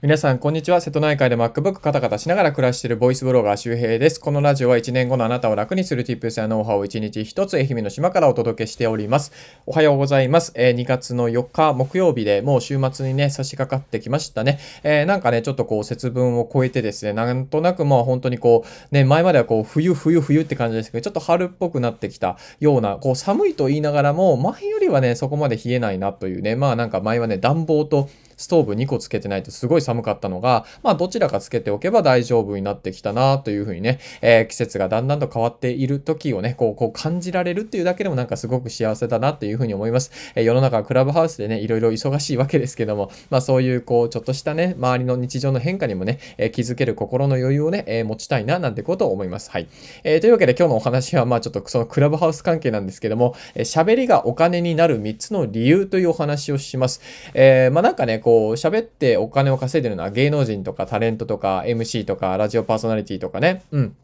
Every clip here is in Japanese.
皆さん、こんにちは。瀬戸内海で MacBook カタカタしながら暮らしているボイスブロガー周平です。このラジオは1年後のあなたを楽にする Tips やノウハウを1日1つ愛媛の島からお届けしております。おはようございます。えー、2月の4日木曜日でもう週末にね、差し掛かってきましたね。えー、なんかね、ちょっとこう節分を超えてですね、なんとなくまあ本当にこう、ね、前まではこう冬冬冬って感じですけど、ちょっと春っぽくなってきたような、こう寒いと言いながらも、前よりはね、そこまで冷えないなというね、まあなんか前はね、暖房とストーブ2個つけてないとすごい寒かったのが、まあどちらかつけておけば大丈夫になってきたなというふうにね、えー、季節がだんだんと変わっている時をね、こう、こう感じられるっていうだけでもなんかすごく幸せだなっていうふうに思います。えー、世の中はクラブハウスでね、いろいろ忙しいわけですけども、まあそういうこう、ちょっとしたね、周りの日常の変化にもね、えー、気づける心の余裕をね、え持ちたいななんてことを思います。はい。えーというわけで今日のお話は、まあちょっとそのクラブハウス関係なんですけども、え喋りがお金になる3つの理由というお話をします。えまあなんかね、こう、喋ってお金を稼いでるのは芸能人とかタレントとか MC とかラジオパーソナリティとかね。うん。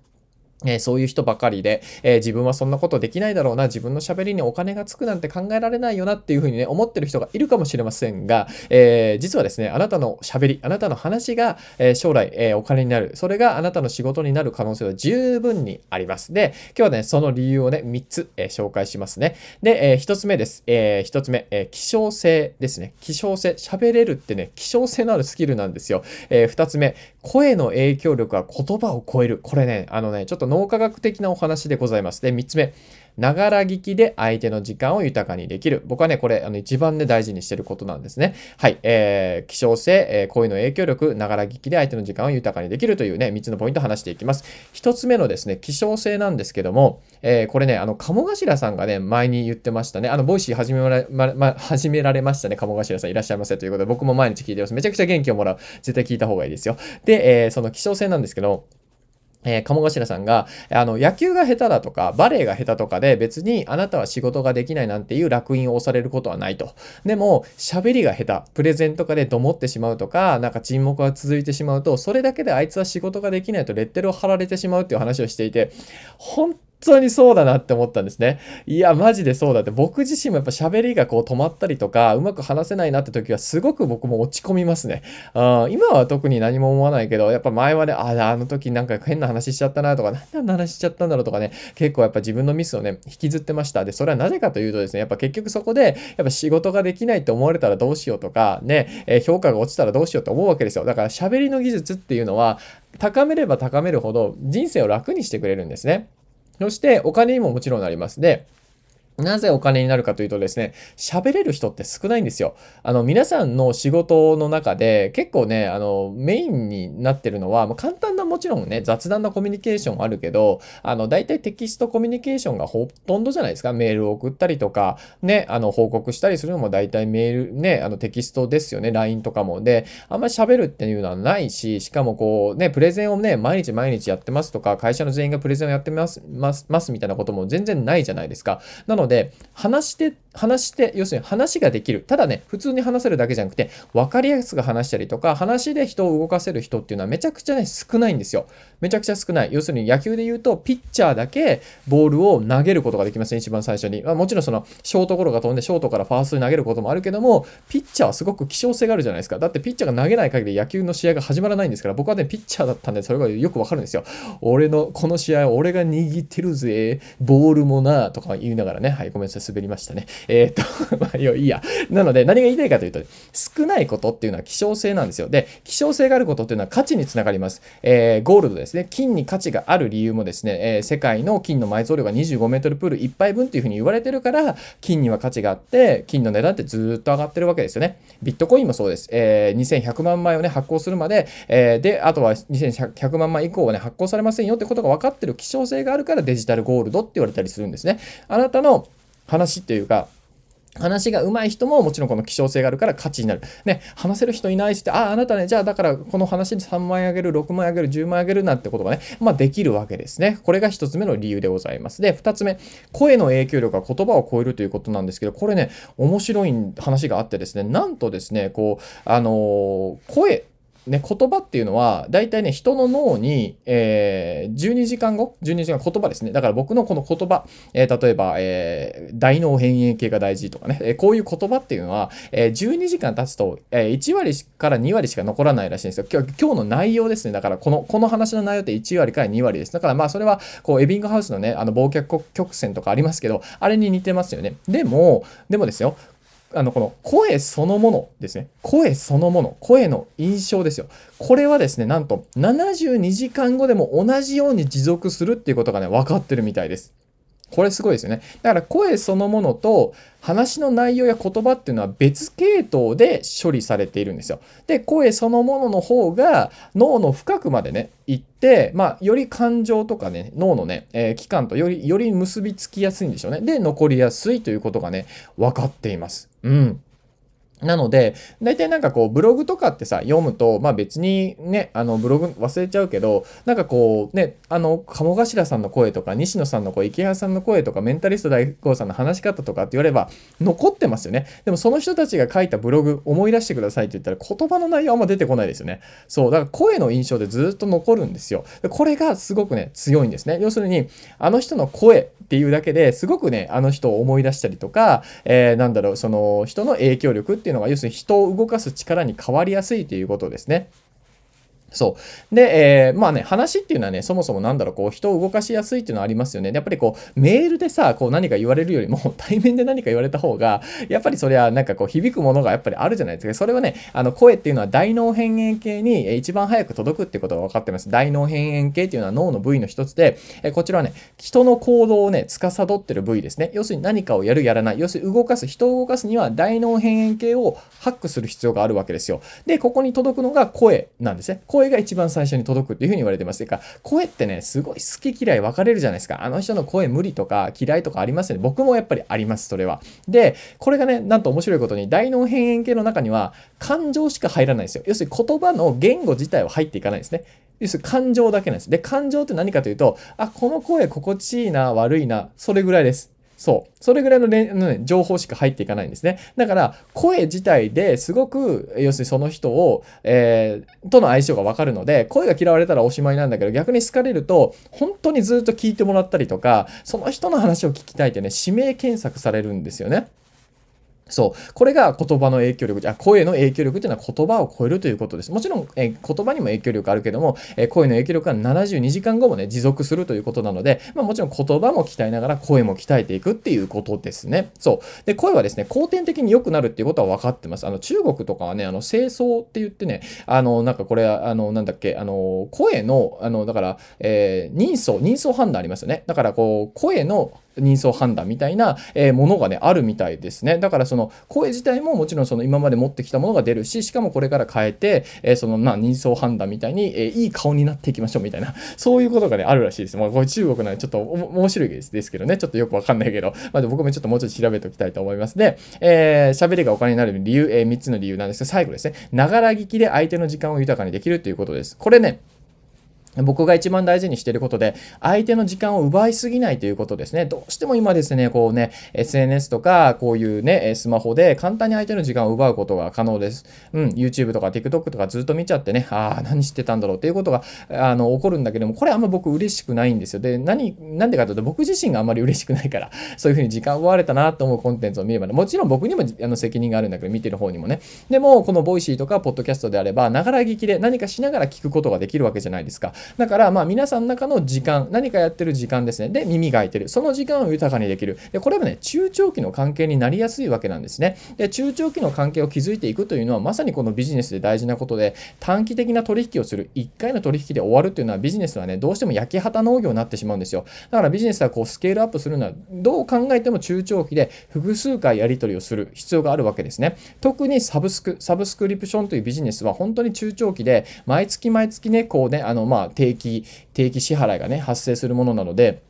えそういう人ばかりで、えー、自分はそんなことできないだろうな、自分の喋りにお金がつくなんて考えられないよなっていうふうにね、思ってる人がいるかもしれませんが、えー、実はですね、あなたの喋り、あなたの話が、えー、将来、えお金になる、それがあなたの仕事になる可能性は十分にあります。で、今日はね、その理由をね、3つ、え紹介しますね。で、え1つ目です。え1つ目、え希少性ですね。希少性、喋れるってね、希少性のあるスキルなんですよ。え2つ目、声の影響力は言葉を超える。これね、あのね、ちょっと脳科学的なお話でございます。で、3つ目。ながら聞きで相手の時間を豊かにできる。僕はね、これ、あの、一番ね、大事にしてることなんですね。はい。えー、希少性、えー、声の影響力、ながら聞きで相手の時間を豊かにできるというね、3つのポイントを話していきます。1つ目のですね、希少性なんですけども、えー、これね、あの、鴨頭さんがね、前に言ってましたね。あの、 Voicy始められ、ま、ま、始められましたね。鴨頭さんいらっしゃいませということで、僕も毎日聞いてます。めちゃくちゃ元気をもらう。絶対聞いた方がいいですよ。で、えー、その希少性なんですけど、えー、鴨頭さんが、あの、野球が下手だとか、バレエが下手とかで別にあなたは仕事ができないなんていう烙印を押されることはないと。でも、喋りが下手、プレゼンとかでどもってしまうとか、なんか沈黙が続いてしまうと、それだけであいつは仕事ができないとレッテルを貼られてしまうっていう話をしていて、本当にそうだなって思ったんですね。いや、マジでそうだって。僕自身もやっぱ喋りがこう止まったりとか、うまく話せないなって時はすごく僕も落ち込みますね。うん、今は特に何も思わないけど、やっぱ前はね、あ、あの時なんか変な話しちゃったなとか、なんであんな話しちゃったんだろうとかね、結構やっぱ自分のミスをね、引きずってました。で、それはなぜかというとですね、やっぱ結局そこで、やっぱ仕事ができないって思われたらどうしようとか、ね、え、評価が落ちたらどうしようと思うわけですよ。だから喋りの技術っていうのは、高めれば高めるほど人生を楽にしてくれるんですね。そしてお金にももちろんなります。で、なぜお金になるかというとですね、喋れる人って少ないんですよ。あの、皆さんの仕事の中で結構ね、あの、メインになってるのは、まあ、簡単なもちろんね、雑談なコミュニケーションあるけど、あの、大体テキストコミュニケーションがほとんどじゃないですか。メールを送ったりとか、ね、あの、報告したりするのも大体メール、ね、あの、テキストですよね、LINE とかも。で、あんまり喋るっていうのはないし、しかもこう、ね、プレゼンをね、毎日毎日やってますとか、会社の全員がプレゼンをやってます、ます、ますみたいなことも全然ないじゃないですか。なので、話して、話して、要するに話ができる。ただね、普通に話せるだけじゃなくて、分かりやすく話したりとか、話で人を動かせる人っていうのはめちゃくちゃね、少ないんですよ。めちゃくちゃ少ない。要するに野球で言うと、ピッチャーだけボールを投げることができますね、一番最初に。まあ、もちろんその、ショートゴロが飛んで、ショートからファーストに投げることもあるけども、ピッチャーはすごく希少性があるじゃないですか。だってピッチャーが投げない限り野球の試合が始まらないんですから、僕はね、ピッチャーだったんで、それがよくわかるんですよ。俺の、この試合俺が握ってるぜ、ボールもな、とか言いながらね、はい、ごめんなさい、滑りましたね。えー、っと、まあ、いいや。なので、何が言いたいかというと、少ないことっていうのは希少性なんですよ。で、希少性があることっていうのは価値につながります。えー、ゴールドですね。金に価値がある理由もですね、えー、世界の金の埋蔵量が25メートルプール1杯分っていうふうに言われてるから、金には価値があって、金の値段ってずっと上がってるわけですよね。ビットコインもそうです。えー、2100万枚をね、発行するまで、えー、で、あとは2100万枚以降はね、発行されませんよってことが分かってる希少性があるからデジタルゴールドって言われたりするんですね。あなたの話っていうか、話が上手い人ももちろんこの希少性があるから価値になる。ね、話せる人いないしって、ああ、あなたね、じゃあだからこの話に3万円あげる、6万円あげる、10万円あげるなんてことがね、まあできるわけですね。これが1つ目の理由でございます。で、2つ目、声の影響力が言葉を超えるということなんですけど、これね、面白い話があってですね、なんとですね、こう、あのー、声、ね、言葉っていうのは、大体ね、人の脳に、えー、12時間後 ?12 時間言葉ですね。だから僕のこの言葉、えー、例えば、えー、大脳変形系が大事とかね、えー、こういう言葉っていうのは、えー、12時間経つと、えー、1割から2割しか残らないらしいんですよ。今日今日の内容ですね。だから、この、この話の内容って1割から2割です。だから、まあ、それは、こう、エビングハウスのね、あの、忘却曲線とかありますけど、あれに似てますよね。でも、でもですよ、あの、この声そのものですね。声そのもの。声の印象ですよ。これはですね、なんと72時間後でも同じように持続するっていうことがね、分かってるみたいです。これすごいですよね。だから声そのものと話の内容や言葉っていうのは別系統で処理されているんですよ。で、声そのものの方が脳の深くまでね、行って、まあ、より感情とかね、脳のね、えー、器官とより、より結びつきやすいんでしょうね。で、残りやすいということがね、分かっています。うん。なので、大体なんかこう、ブログとかってさ、読むと、まあ別にね、あの、ブログ忘れちゃうけど、なんかこう、ね、あの、鴨頭さんの声とか、西野さんの声、池原さんの声とか、メンタリスト大悟さんの話し方とかって言われば、残ってますよね。でもその人たちが書いたブログ、思い出してくださいって言ったら、言葉の内容あんま出てこないですよね。そう、だから声の印象でずっと残るんですよ。これがすごくね、強いんですね。要するに、あの人の声っていうだけですごくね、あの人を思い出したりとか、えー、なんだろう、その人の影響力っていうのが、要するに人を動かす力に変わりやすいということですね。そう。で、えー、まあね、話っていうのはね、そもそもなんだろう、こう、人を動かしやすいっていうのはありますよね。やっぱりこう、メールでさ、こう、何か言われるよりも、対面で何か言われた方が、やっぱりそれはなんかこう、響くものがやっぱりあるじゃないですか。それはね、あの、声っていうのは大脳辺縁系に一番早く届くってことが分かってます。大脳辺縁系っていうのは脳の部位の一つで、えこちらはね、人の行動をね、司ってる部位ですね。要するに何かをやる、やらない。要するに動かす、人を動かすには大脳辺縁系をハックする必要があるわけですよ。で、ここに届くのが声なんですね。声声が一番最初に届くっていうふうに言われてます。てか、声ってね、すごい好き嫌い分かれるじゃないですか。あの人の声無理とか嫌いとかありますよね。僕もやっぱりあります、それは。で、これがね、なんと面白いことに、大脳辺縁系の中には感情しか入らないんですよ。要するに言葉の言語自体は入っていかないんですね。要するに感情だけなんです。で、感情って何かというと、あ、この声心地いいな、悪いな、それぐらいです。そう。それぐらいの、ね、情報しか入っていかないんですね。だから、声自体ですごく、要するにその人を、えー、との相性がわかるので、声が嫌われたらおしまいなんだけど、逆に好かれると、本当にずっと聞いてもらったりとか、その人の話を聞きたいってね、指名検索されるんですよね。そう。これが言葉の影響力、じゃ声の影響力というのは言葉を超えるということです。もちろん、え言葉にも影響力あるけども、え声の影響力は72時間後もね、持続するということなので、まあ、もちろん言葉も鍛えながら声も鍛えていくっていうことですね。そう。で、声はですね、後天的に良くなるっていうことは分かってます。あの、中国とかはね、あの、清掃って言ってね、あの、なんかこれ、あの、なんだっけ、あの、声の、あの、だから、えー、人相、人相判断ありますよね。だから、こう、声の人相判断みたいな、えものがね、あるみたいですね。だからその声自体ももちろんその今まで持ってきたものが出るし、しかもこれから変えて、えそのま人相判断みたいに、えいい顔になっていきましょうみたいな、そういうことがね、あるらしいです。まあこれ中国なんでちょっと面白いですですけどね、ちょっとよくわかんないけど、まあ、僕もちょっともうちょっと調べておきたいと思います。で、えー、喋りがお金になる理由、えー、3つの理由なんですけど、最後ですね、ながら聞きで相手の時間を豊かにできるということです。これね、僕が一番大事にしていることで、相手の時間を奪いすぎないということですね。どうしても今ですね、こうね、SNS とか、こういうね、スマホで簡単に相手の時間を奪うことが可能です。うん、YouTube とか TikTok とかずっと見ちゃってね、ああ、何してたんだろうっていうことが、あの、起こるんだけども、これあんま僕嬉しくないんですよ。で、何、なんでかというと、僕自身があんまり嬉しくないから、そういうふうに時間を奪われたなと思うコンテンツを見ればね、もちろん僕にもあの責任があるんだけど、見てる方にもね。でも、この Voicyとか、ポッドキャストであれば、ながら聞きで何かしながら聞くことができるわけじゃないですか。だから、まあ、皆さんの中の時間、何かやってる時間ですね。で、耳が開いてる。その時間を豊かにできる。で、これはね、中長期の関係になりやすいわけなんですね。で、中長期の関係を築いていくというのは、まさにこのビジネスで大事なことで、短期的な取引をする。1回の取引で終わるっていうのは、ビジネスはね、どうしても焼き畑農業になってしまうんですよ。だからビジネスはこう、スケールアップするのは、どう考えても中長期で複数回やり取りをする必要があるわけですね。特にサブスク、サブスクリプションというビジネスは本当に中長期で、毎月毎月ね、こうね、あの、まあ、定期、定期支払いがね、発生するものなので、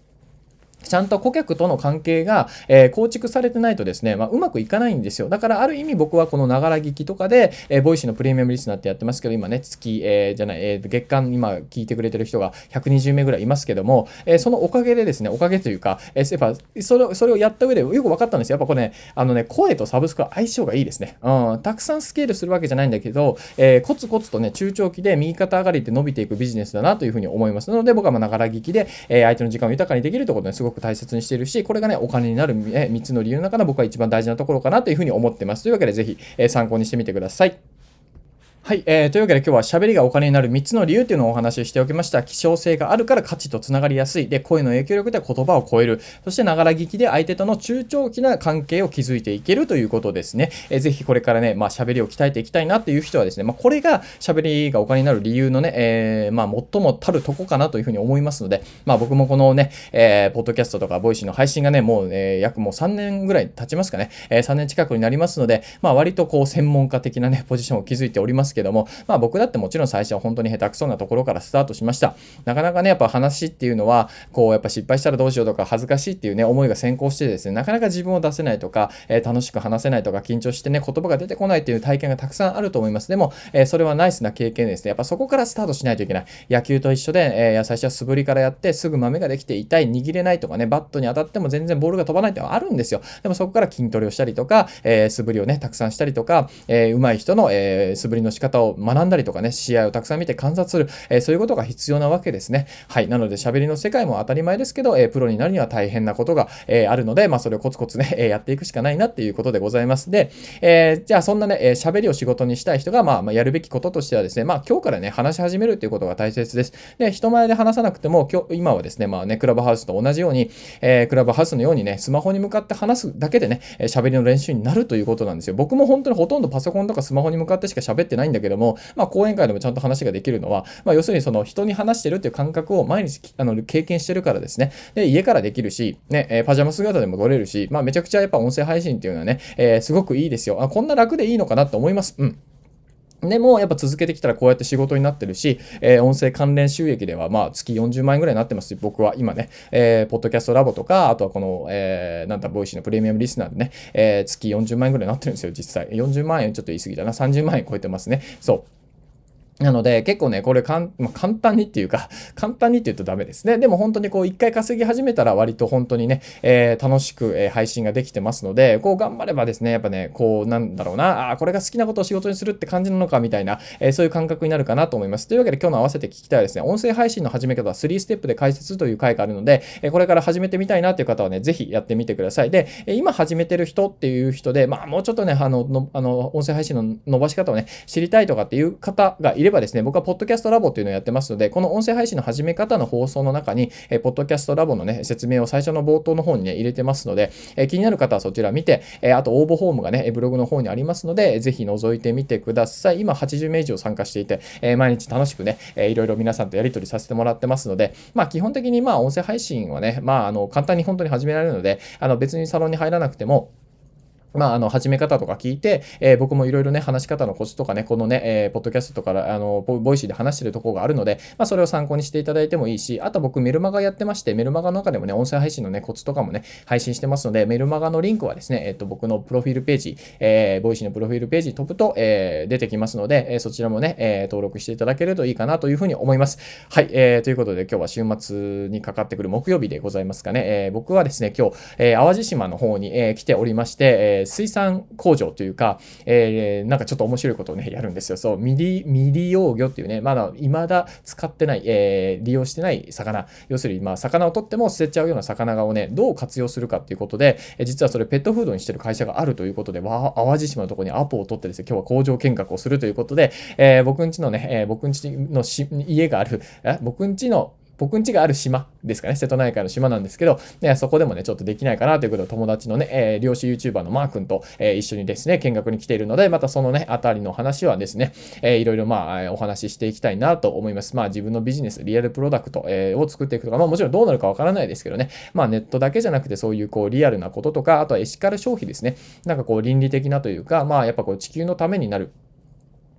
ちゃんと顧客との関係が、えー、構築されてないとですね、まあ、うまくいかないんですよ。だからある意味僕はこのながら聞きとかで、えー、 Voicyのプレミアムリスナーってやってますけど、今ね、月、えー、じゃない、えー、月間今聞いてくれてる人が120名ぐらいいますけども、えー、そのおかげでですね、おかげというか、えー、やっぱそれそれをやった上でよく分かったんですよ。やっぱこれね、あのね、声とサブスクは相性がいいですね。うん、たくさんスケールするわけじゃないんだけど、えー、コツコツとね、中長期で右肩上がりって伸びていくビジネスだなというふうに思いますなので、僕はまながら聞きで、えー、相手の時間を豊かにできるということですごく大切にしているし、これがね、お金になる、3つの理由の中の僕は一番大事なところかなというふうに思ってます。というわけで、ぜひ、え参考にしてみてください。はい、えー、というわけで今日は喋りがお金になる3つの理由というのをお話ししておきました。希少性があるから価値とつながりやすい。で、声の影響力で言葉を超える。そして、ながら聞きで相手との中長期な関係を築いていけるということですね。えー、ぜひこれからね、まあ、喋りを鍛えていきたいなっていう人はですね、まあ、これが喋りがお金になる理由のね、えー、まあ、最もたるとこかなというふうに思いますので、まあ、僕もこのね、えー、ポッドキャストとか Voicyの配信がね、もう、えー、約もう3年ぐらい経ちますかね、えー、3年近くになりますので、まあ、割とこう、専門家的なね、ポジションを築いておりますけども、まあ、僕だってもちろん最初は本当に下手くそなところからスタートしました。なかなかね、やっぱ話っていうのは、こう、やっぱ失敗したらどうしようとか恥ずかしいっていうね、思いが先行してですね、なかなか自分を出せないとか、えー、楽しく話せないとか、緊張してね、言葉が出てこないっていう体験がたくさんあると思います。でも、えー、それはナイスな経験ですね。やっぱそこからスタートしないといけない。野球と一緒で、えー、最初は素振りからやって、すぐ豆ができて痛い、握れないとかね、バットに当たっても全然ボールが飛ばないってのはあるんですよ。でもそこから筋トレをしたりとか、え素振りをね、たくさんしたりとか、え上手い人の、え素振りの仕方方を学んだりとかね、試合をたくさん見て観察する、えー、そういうことが必要なわけですね。はい。なので、喋りの世界も当たり前ですけど、えー、プロになるには大変なことが、えー、あるので、まあ、それをコツコツね、えやっていくしかないなっていうことでございます。で、えじゃあ、そんなね、え喋りを仕事にしたい人が、まあ、まあ、やるべきこととしてはですね、まあ、今日からね、話し始めるっていうことが大切です。で、人前で話さなくても、今日、今はですね、まあね、クラブハウスと同じように、えクラブハウスのようにね、スマホに向かって話すだけでね、喋りの練習になるということなんですよ。僕も本当にほとんどパソコンとかスマホに向かってしか喋ってないんだけども、まあ、講演会でもちゃんと話ができるのは、まあ、要するにその人に話してるっていう感覚を毎日あの経験してるからですね。で、家からできるし、ね、えー、パジャマ姿でも撮れるし、まあ、めちゃくちゃやっぱ音声配信っていうのはね、えー、すごくいいですよ。あ、こんな楽でいいのかなと思います。うん。でも、やっぱ続けてきたらこうやって仕事になってるし、えー、音声関連収益では、まあ、月40万円ぐらいになってますし、僕は今ね、えー、ポッドキャストラボとか、あとはこの、えー、なんだ、 Voicyのプレミアムリスナーでね、えー、月40万円ぐらいになってるんですよ、実際。40万円ちょっと言い過ぎだな。30万円超えてますね。そう。なので、結構ね、これかん、まあ、簡単にっていうか、簡単にって言うとダメですね。でも本当にこう、一回稼ぎ始めたら割と本当にね、えー、楽しく、えー、配信ができてますので、こう頑張ればですね、やっぱね、こう、なんだろうな、あこれが好きなことを仕事にするって感じなのかみたいな、えー、そういう感覚になるかなと思います。というわけで今日の合わせて聞きたいですね、音声配信の始め方は3ステップで解説という回があるので、えこれから始めてみたいなっていう方はね、ぜひやってみてください。で、今始めてる人っていう人で、まあもうちょっとね、あの、のあの音声配信の伸ばし方をね、知りたいとかっていう方がいるればですね、僕はポッドキャストラボっていうのをやってますので、この音声配信の始め方の放送の中に、えー、ポッドキャストラボのね、説明を最初の冒頭の方にね、入れてますので、えー、気になる方はそちら見て、えー、あと応募フォームがね、ブログの方にありますので、ぜひ覗いてみてください。今80名以上参加していて、え毎日楽しくね、えー、いろいろ皆さんとやり取りさせてもらってますので、まあ基本的にまあ音声配信はね、まああの簡単に本当に始められるので、あの別にサロンに入らなくても、まあ、あの、始め方とか聞いて、えー、僕もいろいろね、話し方のコツとかね、このね、えー、ポッドキャストとか、あの、 Voicyで話してるところがあるので、まあ、それを参考にしていただいてもいいし、あと僕メルマガやってまして、メルマガの中でもね、音声配信のね、コツとかもね、配信してますので、メルマガのリンクはですね、えっ、ー、と、僕のプロフィールページ、えー、 Voicyのプロフィールページ飛ぶと、えー、出てきますので、えー、そちらもね、えー、登録していただけるといいかなというふうに思います。はい、えー、ということで今日は週末にかかってくる木曜日でございますかね、えー、僕はですね、今日、えー、淡路島の方に、えー、来ておりまして、えー、水産工場というか、えー、なんかちょっと面白いことをね、やるんですよ。そう、未利、未利用魚っていうね、まだ未だ使ってない、えー、利用してない魚。要するに、まあ、魚を取っても捨てちゃうような魚をね、どう活用するかっていうことで、え実はそれペットフードにしてる会社があるということで、わ淡路島のところにアポを取ってですね、今日は工場見学をするということで、え、僕んちのね、え、僕んちの家がある、え僕んちの僕ん家がある島ですかね、瀬戸内海の島なんですけど、ね、そこでもね、ちょっとできないかなということで、友達のね、えー、漁師 YouTuber のマー君と、えー、一緒にですね、見学に来ているので、またそのね、あたりの話はですね、えー、いろいろまあ、お話ししていきたいなと思います。まあ、自分のビジネス、リアルプロダクト、えー、を作っていくとか、まあ、もちろんどうなるかわからないですけどね、まあ、ネットだけじゃなくて、そういうこう、リアルなこととか、あとはエシカル消費ですね、なんかこう、倫理的なというか、まあ、やっぱこう、地球のためになる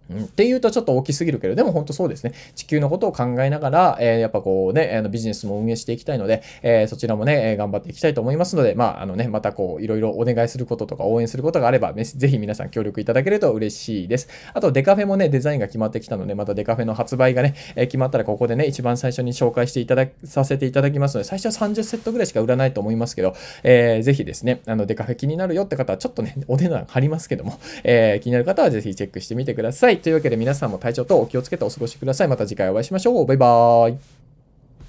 うん、っていうとちょっと大きすぎるけど、でも本当そうですね。地球のことを考えながら、えー、やっぱこうね、あのビジネスも運営していきたいので、えー、そちらもねえ、頑張っていきたいと思いますので、まあ、あのね、またこう、いろいろお願いすることとか応援することがあれば、ぜひ皆さん協力いただけると嬉しいです。あと、デカフェもね、デザインが決まってきたので、またデカフェの発売がね、えー、決まったらここでね、一番最初に紹介していたださせていただきますので、最初は30セットぐらいしか売らないと思いますけど、えー、ぜひですね、あの、デカフェ気になるよって方は、ちょっとね、お値段張りますけども、えー、気になる方はぜひチェックしてみてくださいい。というわけで皆さんも体調とお気をつけてお過ごしください。また次回お会いしましょう。バイバーイ。